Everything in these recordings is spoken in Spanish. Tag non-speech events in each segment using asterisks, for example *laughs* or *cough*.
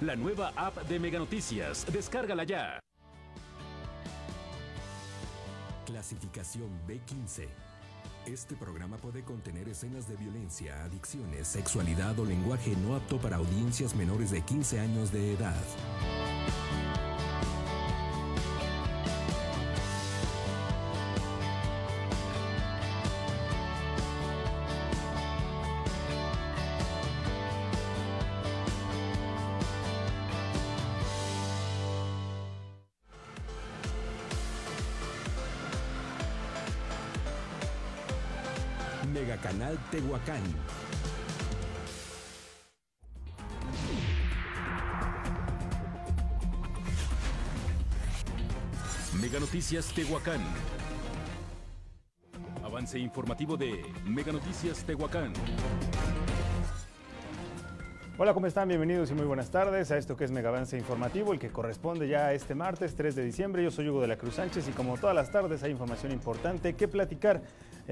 la nueva app de Mega Noticias. Descárgala ya. Clasificación B15. Este programa puede contener escenas de violencia, adicciones, sexualidad o lenguaje no apto para audiencias menores de 15 años de edad. Mega Canal Tehuacán. Mega Noticias Tehuacán. Avance informativo de Mega Noticias Tehuacán. Hola, ¿cómo están? Bienvenidos y muy buenas tardes a esto que es Mega Avance Informativo, el que corresponde ya a este martes 3 de diciembre. Yo soy Hugo de la Cruz Sánchez y como todas las tardes hay información importante que platicar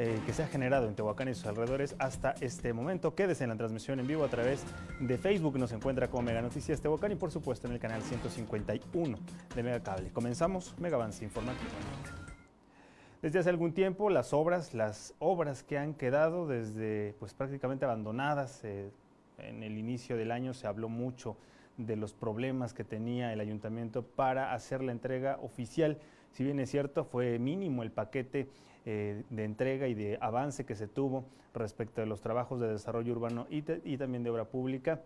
eh, que se ha generado en Tehuacán y sus alrededores hasta este momento. Quédese en la transmisión en vivo a través de Facebook, nos encuentra como Mega Noticias Tehuacán y por supuesto en el canal 151 de Mega Cable. Comenzamos Mega Avance Informativo. Desde hace algún tiempo las obras, las obras que han quedado desde pues prácticamente abandonadas, eh, en el inicio del año se habló mucho de los problemas que tenía el ayuntamiento para hacer la entrega oficial. Si bien es cierto, fue mínimo el paquete eh, de entrega y de avance que se tuvo respecto de los trabajos de desarrollo urbano y, y también de obra pública.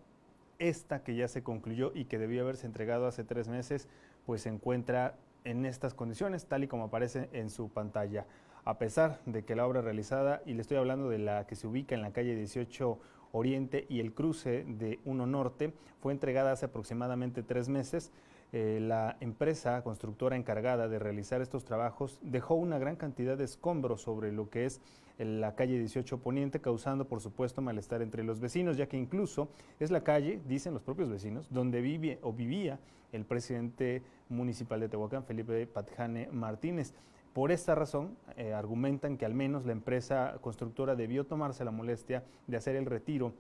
Esta que ya se concluyó y que debió haberse entregado hace tres meses, pues se encuentra en estas condiciones, tal y como aparece en su pantalla. A pesar de que la obra realizada, y le estoy hablando de la que se ubica en la calle 18 Oriente y el cruce de 1 Norte, fue entregada hace aproximadamente tres meses. Eh, la empresa constructora encargada de realizar estos trabajos dejó una gran cantidad de escombros sobre lo que es la calle 18 Poniente, causando por supuesto malestar entre los vecinos, ya que incluso es la calle, dicen los propios vecinos, donde vive o vivía el presidente municipal de Tehuacán, Felipe Patjane Martínez. Por esta razón, eh, argumentan que al menos la empresa constructora debió tomarse la molestia de hacer el retiro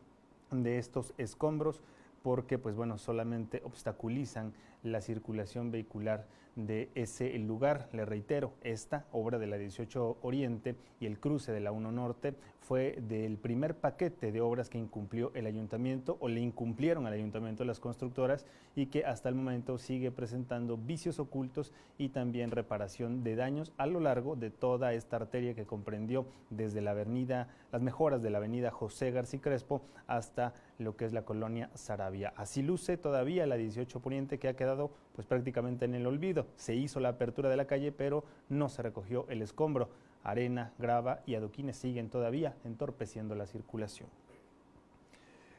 de estos escombros porque pues bueno, solamente obstaculizan la circulación vehicular de ese lugar. Le reitero, esta obra de la 18 Oriente y el cruce de la 1 Norte fue del primer paquete de obras que incumplió el ayuntamiento o le incumplieron al ayuntamiento las constructoras y que hasta el momento sigue presentando vicios ocultos y también reparación de daños a lo largo de toda esta arteria que comprendió desde la avenida, las mejoras de la avenida José García Crespo hasta lo que es la colonia Sarabia. Así luce todavía la 18 Poniente que ha quedado pues prácticamente en el olvido. Se hizo la apertura de la calle, pero no se recogió el escombro. Arena, grava y adoquines siguen todavía entorpeciendo la circulación.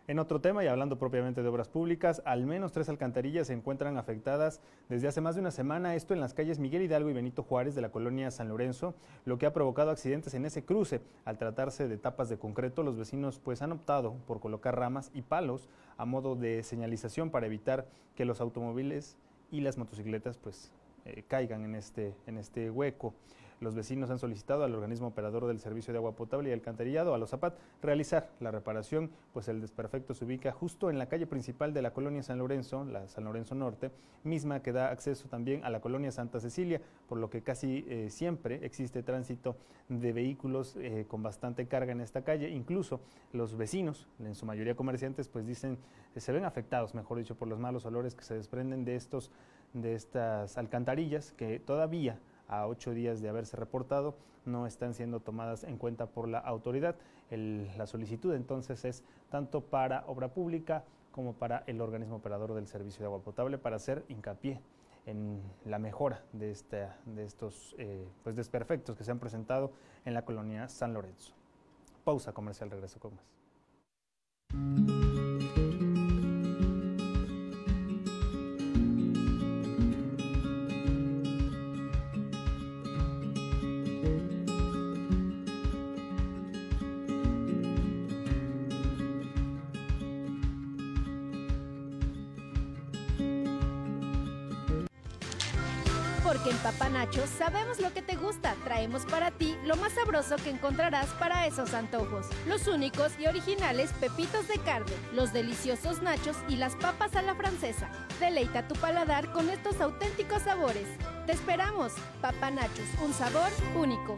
En otro tema, y hablando propiamente de obras públicas, al menos tres alcantarillas se encuentran afectadas desde hace más de una semana, esto en las calles Miguel Hidalgo y Benito Juárez de la colonia San Lorenzo, lo que ha provocado accidentes en ese cruce. Al tratarse de tapas de concreto, los vecinos pues han optado por colocar ramas y palos a modo de señalización para evitar que los automóviles y las motocicletas pues eh, caigan en este, en este hueco. Los vecinos han solicitado al organismo operador del servicio de agua potable y alcantarillado, a los ZAPAT, realizar la reparación, pues el desperfecto se ubica justo en la calle principal de la colonia San Lorenzo, la San Lorenzo Norte, misma que da acceso también a la colonia Santa Cecilia, por lo que casi eh, siempre existe tránsito de vehículos eh, con bastante carga en esta calle. Incluso los vecinos, en su mayoría comerciantes, pues dicen, eh, se ven afectados, mejor dicho, por los malos olores que se desprenden de estos de estas alcantarillas que todavía a ocho días de haberse reportado no están siendo tomadas en cuenta por la autoridad. La solicitud entonces es tanto para obra pública como para el organismo operador del servicio de agua potable para hacer hincapié en la mejora de, esta- de estos eh, pues desperfectos que se han presentado en la colonia San Lorenzo. Pausa comercial, regreso con más. Porque en Papá Nachos sabemos lo que te gusta. Traemos para ti lo más sabroso que encontrarás para esos antojos. Los únicos y originales pepitos de carne, los deliciosos nachos y las papas a la francesa. Deleita tu paladar con estos auténticos sabores. Te esperamos. Papá Nachos, un sabor único.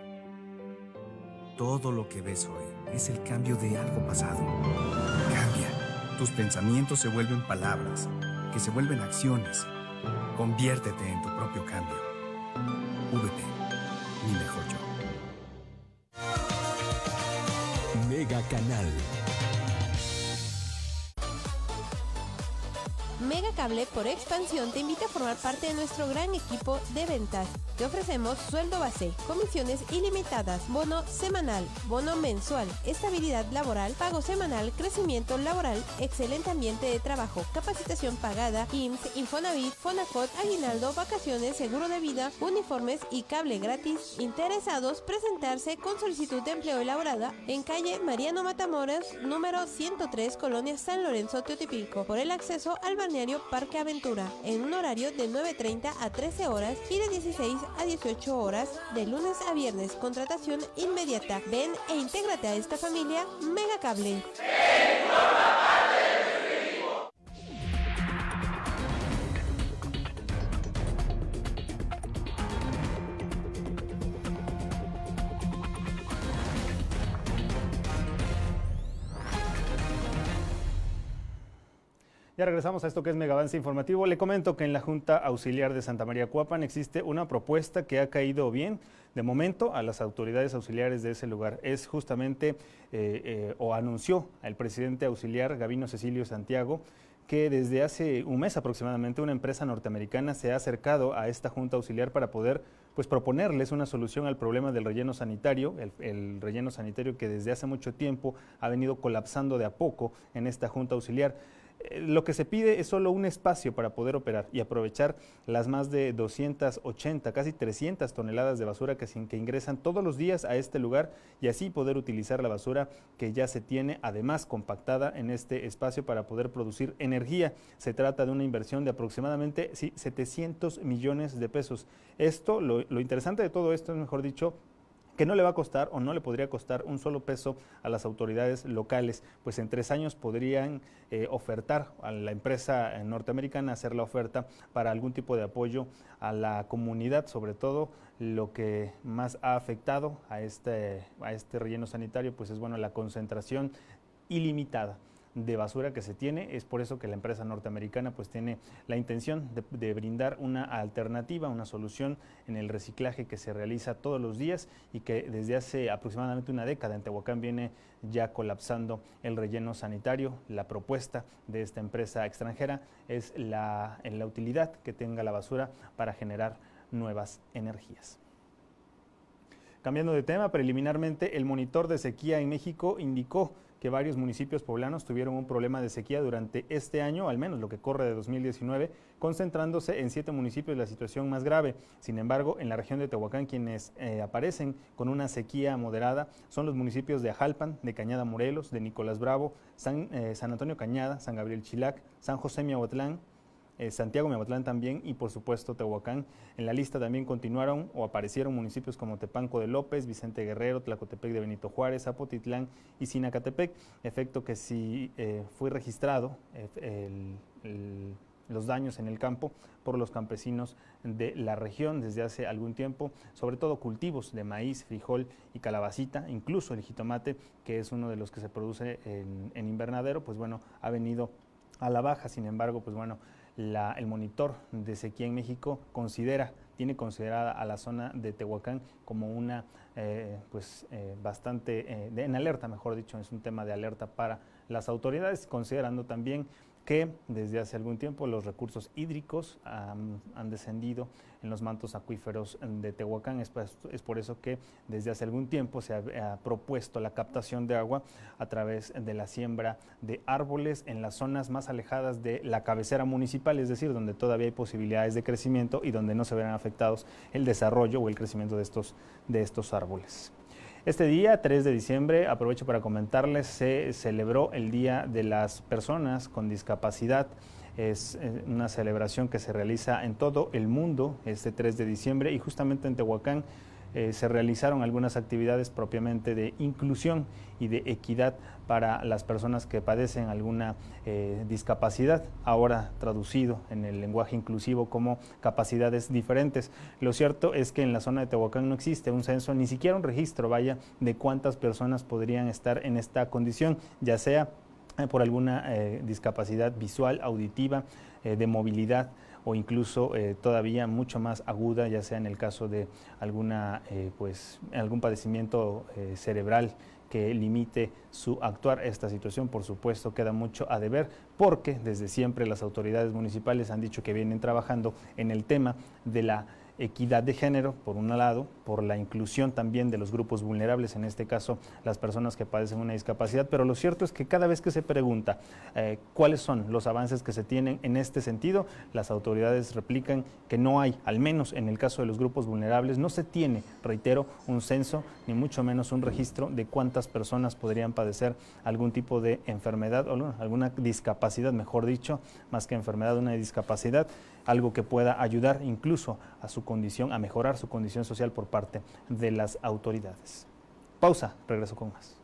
Todo lo que ves hoy es el cambio de algo pasado. Cambia. Tus pensamientos se vuelven palabras, que se vuelven acciones. Conviértete en tu propio cambio. VP, mi mejor yo. Mega Canal. Cable por expansión te invita a formar parte de nuestro gran equipo de ventas. Te ofrecemos sueldo base, comisiones ilimitadas, bono semanal, bono mensual, estabilidad laboral, pago semanal, crecimiento laboral, excelente ambiente de trabajo, capacitación pagada, IMSS, Infonavit, Fonacot, aguinaldo, vacaciones, seguro de vida, uniformes y cable gratis. Interesados presentarse con solicitud de empleo elaborada en calle Mariano Matamoros, número 103, Colonia San Lorenzo, Teotipico, por el acceso al balneario Parque Aventura, en un horario de 9.30 a 13 horas y de 16 a 18 horas, de lunes a viernes. Contratación inmediata. Ven e intégrate a esta familia Mega Ya regresamos a esto que es Mega Avance Informativo. Le comento que en la Junta Auxiliar de Santa María Cuapan existe una propuesta que ha caído bien de momento a las autoridades auxiliares de ese lugar. Es justamente, eh, eh, o anunció el presidente auxiliar Gavino Cecilio Santiago, que desde hace un mes aproximadamente una empresa norteamericana se ha acercado a esta junta auxiliar para poder pues proponerles una solución al problema del relleno sanitario, el, relleno sanitario que desde hace mucho tiempo ha venido colapsando de a poco en esta junta auxiliar. Lo que se pide es solo un espacio para poder operar y aprovechar las más de 280, casi 300 toneladas de basura que, que, ingresan todos los días a este lugar y así poder utilizar la basura que ya se tiene además compactada en este espacio para poder producir energía. Se trata de una inversión de aproximadamente sí, 700 millones de pesos. Esto, lo, lo interesante de todo esto es, mejor dicho, que no le va a costar o no le podría costar un solo peso a las autoridades locales, pues en tres años podrían eh, ofertar a la empresa norteamericana hacer la oferta para algún tipo de apoyo a la comunidad, sobre todo lo que más ha afectado a este, a este relleno sanitario, pues es bueno la concentración ilimitada de basura que se tiene. Es por eso que la empresa norteamericana pues tiene la intención de, brindar una alternativa, una solución en el reciclaje que se realiza todos los días y que desde hace aproximadamente una década en Tehuacán viene ya colapsando el relleno sanitario. La propuesta de esta empresa extranjera es la, en la utilidad que tenga la basura para generar nuevas energías. Cambiando de tema, preliminarmente el monitor de sequía en México indicó que varios municipios poblanos tuvieron un problema de sequía durante este año, al menos lo que corre de 2019, concentrándose en siete municipios la situación más grave. Sin embargo, en la región de Tehuacán, quienes eh, aparecen con una sequía moderada son los municipios de Ajalpan, de Cañada Morelos, de Nicolás Bravo, San, eh, San Antonio Cañada, San Gabriel Chilac, San José Miahuatlán, eh, Santiago Miahuatlán también y por supuesto Tehuacán. En la lista también continuaron o aparecieron municipios como Tepanco de López, Vicente Guerrero, Tlacotepec de Benito Juárez, Zapotitlán y Sinacatepec, efecto que sí eh, fue registrado los daños en el campo por los campesinos de la región desde hace algún tiempo, sobre todo cultivos de maíz, frijol y calabacita, incluso el jitomate, que es uno de los que se produce en, en invernadero, pues bueno, ha venido a la baja, sin embargo, pues bueno, la, el monitor de sequía en México considera, tiene considerada a la zona de Tehuacán como una, eh, pues, eh, bastante, eh, de, en alerta, mejor dicho, es un tema de alerta para las autoridades, considerando también que desde hace algún tiempo los recursos hídricos han descendido en los mantos acuíferos de Tehuacán. Es, por eso que desde hace algún tiempo se ha, propuesto la captación de agua a través de la siembra de árboles en las zonas más alejadas de la cabecera municipal, es decir, donde todavía hay posibilidades de crecimiento y donde no se verán afectados el desarrollo o el crecimiento de estos, de estos árboles. Este día, 3 de diciembre, aprovecho para comentarles, se celebró el Día de las Personas con Discapacidad. Es eh, una celebración que se realiza en todo el mundo este 3 de diciembre y justamente en Tehuacán eh, se realizaron algunas actividades propiamente de inclusión y de equidad para las personas que padecen alguna eh, discapacidad, ahora traducido en el lenguaje inclusivo como capacidades diferentes. Lo cierto es que en la zona de Tehuacán no existe un censo, ni siquiera un registro, vaya, de cuántas personas podrían estar en esta condición, ya sea eh, por alguna discapacidad visual, auditiva, de movilidad o incluso eh, todavía mucho más aguda, ya sea en el caso de alguna, eh, pues, algún padecimiento eh, cerebral que limite su actuar. Esta situación, por supuesto, queda mucho a deber porque desde siempre las autoridades municipales han dicho que vienen trabajando en el tema de la equidad de género, por un lado, por la inclusión también de los grupos vulnerables, en este caso las personas que padecen una discapacidad, pero lo cierto es que cada vez que se pregunta eh, cuáles son los avances que se tienen en este sentido, las autoridades replican que no hay, al menos en el caso de los grupos vulnerables, no se tiene, reitero, un censo, ni mucho menos un registro de cuántas personas podrían padecer algún tipo de enfermedad o alguna discapacidad, mejor dicho, más que enfermedad, una discapacidad algo que pueda ayudar incluso a su condición, a mejorar su condición social por parte de las autoridades. Pausa, regreso con más.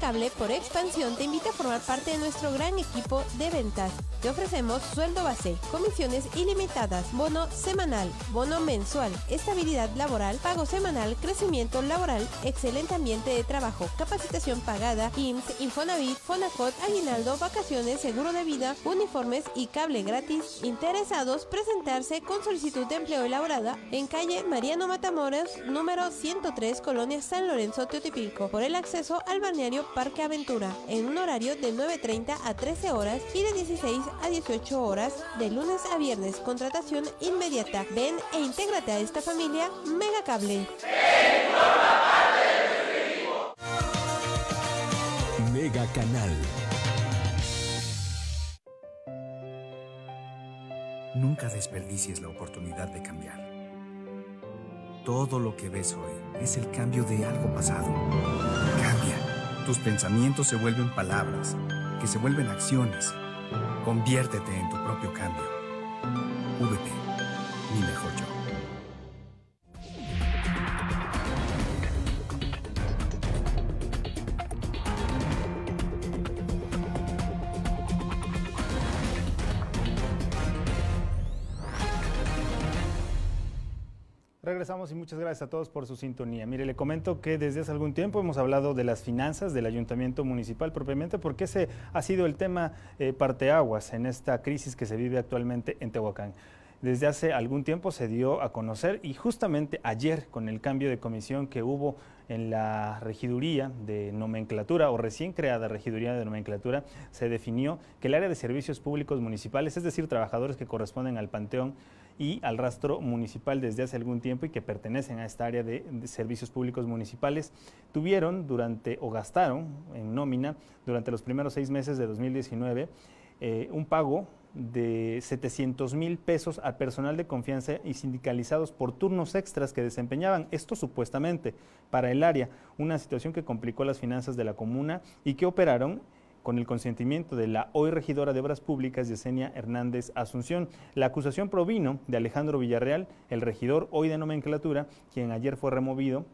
Cable por expansión te invita a formar parte de nuestro gran equipo de ventas. Te ofrecemos sueldo base, comisiones ilimitadas, bono semanal, bono mensual, estabilidad laboral, pago semanal, crecimiento laboral, excelente ambiente de trabajo, capacitación pagada, IMSS, Infonavit, Fonacot, aguinaldo, vacaciones, seguro de vida, uniformes y cable gratis. Interesados presentarse con solicitud de empleo elaborada en calle Mariano Matamoros, número 103, Colonia San Lorenzo, Teotipico, por el acceso al balneario Parque Aventura, en un horario de 9.30 a 13 horas y de 16 a 18 horas, de lunes a viernes. Contratación inmediata. Ven e intégrate a esta familia Mega Cable. Mega Canal. Nunca desperdicies la oportunidad de cambiar. Todo lo que ves hoy es el cambio de algo pasado. Cambia. Tus pensamientos se vuelven palabras, que se vuelven acciones Conviértete en tu propio cambio. VP, mi mejor yo. Y muchas gracias a todos por su sintonía. Mire, le comento que desde hace algún tiempo hemos hablado de las finanzas del ayuntamiento municipal propiamente porque ese ha sido el tema eh, parteaguas en esta crisis que se vive actualmente en Tehuacán. Desde hace algún tiempo se dio a conocer y justamente ayer con el cambio de comisión que hubo en la regiduría de nomenclatura o recién creada regiduría de nomenclatura, se definió que el área de servicios públicos municipales, es decir, trabajadores que corresponden al Panteón, y al rastro municipal desde hace algún tiempo y que pertenecen a esta área de, servicios públicos municipales, tuvieron durante o gastaron en nómina durante los primeros seis meses de 2019 eh, un pago de 700 mil pesos al personal de confianza y sindicalizados por turnos extras que desempeñaban, esto supuestamente para el área, una situación que complicó las finanzas de la comuna y que operaron con el consentimiento de la hoy regidora de Obras Públicas, Yesenia Hernández Asunción. La acusación provino de Alejandro Villarreal, el regidor hoy de nomenclatura, quien ayer fue removido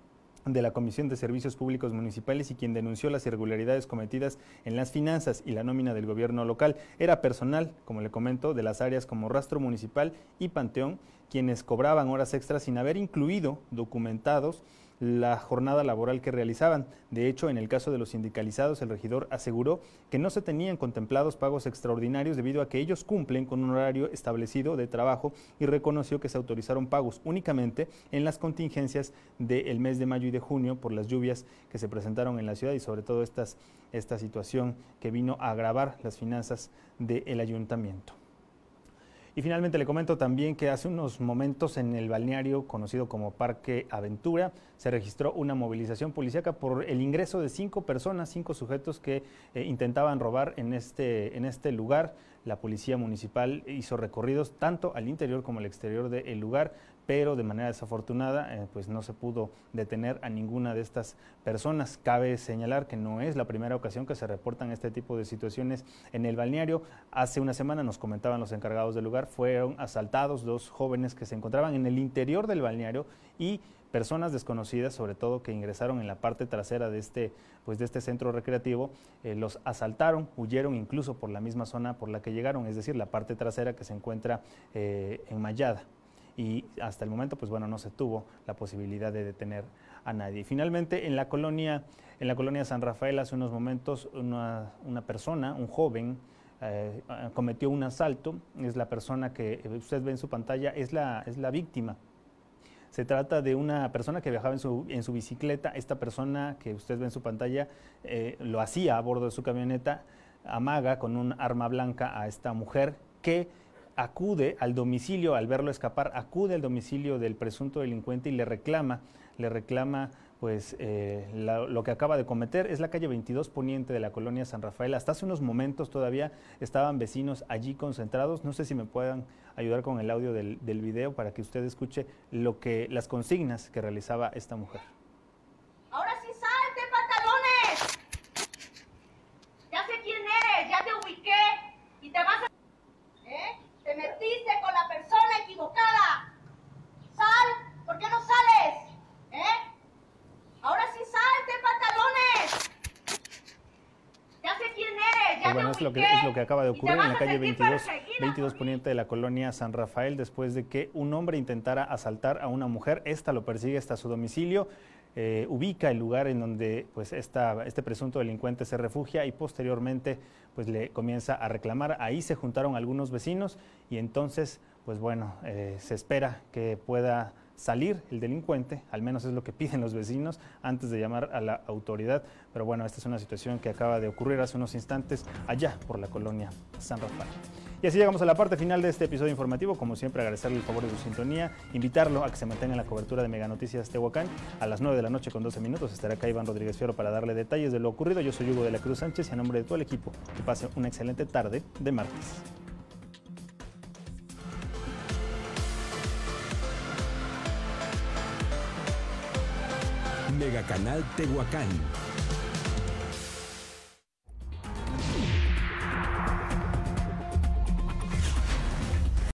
de la Comisión de Servicios Públicos Municipales y quien denunció las irregularidades cometidas en las finanzas y la nómina del gobierno local. Era personal, como le comento, de las áreas como Rastro Municipal y Panteón, quienes cobraban horas extras sin haber incluido documentados la jornada laboral que realizaban. De hecho, en el caso de los sindicalizados, el regidor aseguró que no se tenían contemplados pagos extraordinarios debido a que ellos cumplen con un horario establecido de trabajo y reconoció que se autorizaron pagos únicamente en las contingencias del mes de mayo y de junio por las lluvias que se presentaron en la ciudad y sobre todo esta situación que vino a agravar las finanzas del ayuntamiento. Y finalmente le comento también que hace unos momentos en el balneario conocido como Parque Aventura se registró una movilización policíaca por el ingreso de cinco personas, cinco sujetos que eh, intentaban robar en este, en este lugar. La policía municipal hizo recorridos tanto al interior como al exterior del lugar, pero de manera desafortunada eh, pues no se pudo detener a ninguna de estas personas. Cabe señalar que no es la primera ocasión que se reportan este tipo de situaciones en el balneario. Hace una semana nos comentaban los encargados del lugar, fueron asaltados dos jóvenes que se encontraban en el interior del balneario y personas desconocidas, sobre todo que ingresaron en la parte trasera de este, pues de este centro recreativo, eh, los asaltaron, huyeron incluso por la misma zona por la que llegaron, es decir, la parte trasera que se encuentra eh, enmayada y hasta el momento, pues bueno, no se tuvo la posibilidad de detener a nadie. finalmente, en la colonia, en la colonia San Rafael, hace unos momentos, una, persona, un joven, eh, cometió un asalto. Es la persona que usted ve en su pantalla, es la, es la víctima. Se trata de una persona que viajaba en su, en su bicicleta. Esta persona que usted ve en su pantalla eh, lo hacía a bordo de su camioneta, amaga con un arma blanca a esta mujer que acude al domicilio, al verlo escapar, acude al domicilio del presunto delincuente y le reclama, le reclama pues eh, lo que acaba de cometer. Es la calle 22 Poniente de la colonia San Rafael. Hasta hace unos momentos todavía estaban vecinos allí concentrados. No sé si me puedan ayudar con el audio del, del video para que usted escuche lo que, las consignas que realizaba esta mujer. Ahora sí salte, pantalones. Ya sé quién eres, ya te ubiqué y te vas a te metiste con la persona equivocada. Sal, ¿por qué no sales? ¿Eh? Ahora sí salte, pantalones. Ya sé quién eres, ya pues bueno, es lo, que, es lo que acaba de ocurrir en la calle 22, 22 Poniente de la colonia San Rafael después de que un hombre intentara asaltar a una mujer. Esta lo persigue hasta su domicilio. Eh, ubica el lugar en donde pues esta, este presunto delincuente se refugia y posteriormente pues le comienza a reclamar. Ahí se juntaron algunos vecinos y entonces pues bueno, eh, se espera que pueda salir el delincuente, al menos es lo que *laughs* piden los vecinos antes de llamar a la autoridad. Pero bueno, esta es una situación que acaba de ocurrir hace unos instantes allá por la colonia San Rafael. Y así llegamos a la parte final de este episodio informativo. Como siempre, agradecerle el favor de su sintonía, invitarlo a que se mantenga en la cobertura de Mega Noticias Tehuacán. A las 9 de la noche con 12 minutos estará acá Iván Rodríguez Fiero para darle detalles de lo ocurrido. Yo soy Hugo de la Cruz Sánchez y a nombre de todo el equipo, que pase una excelente tarde de martes. Mega Canal Tehuacán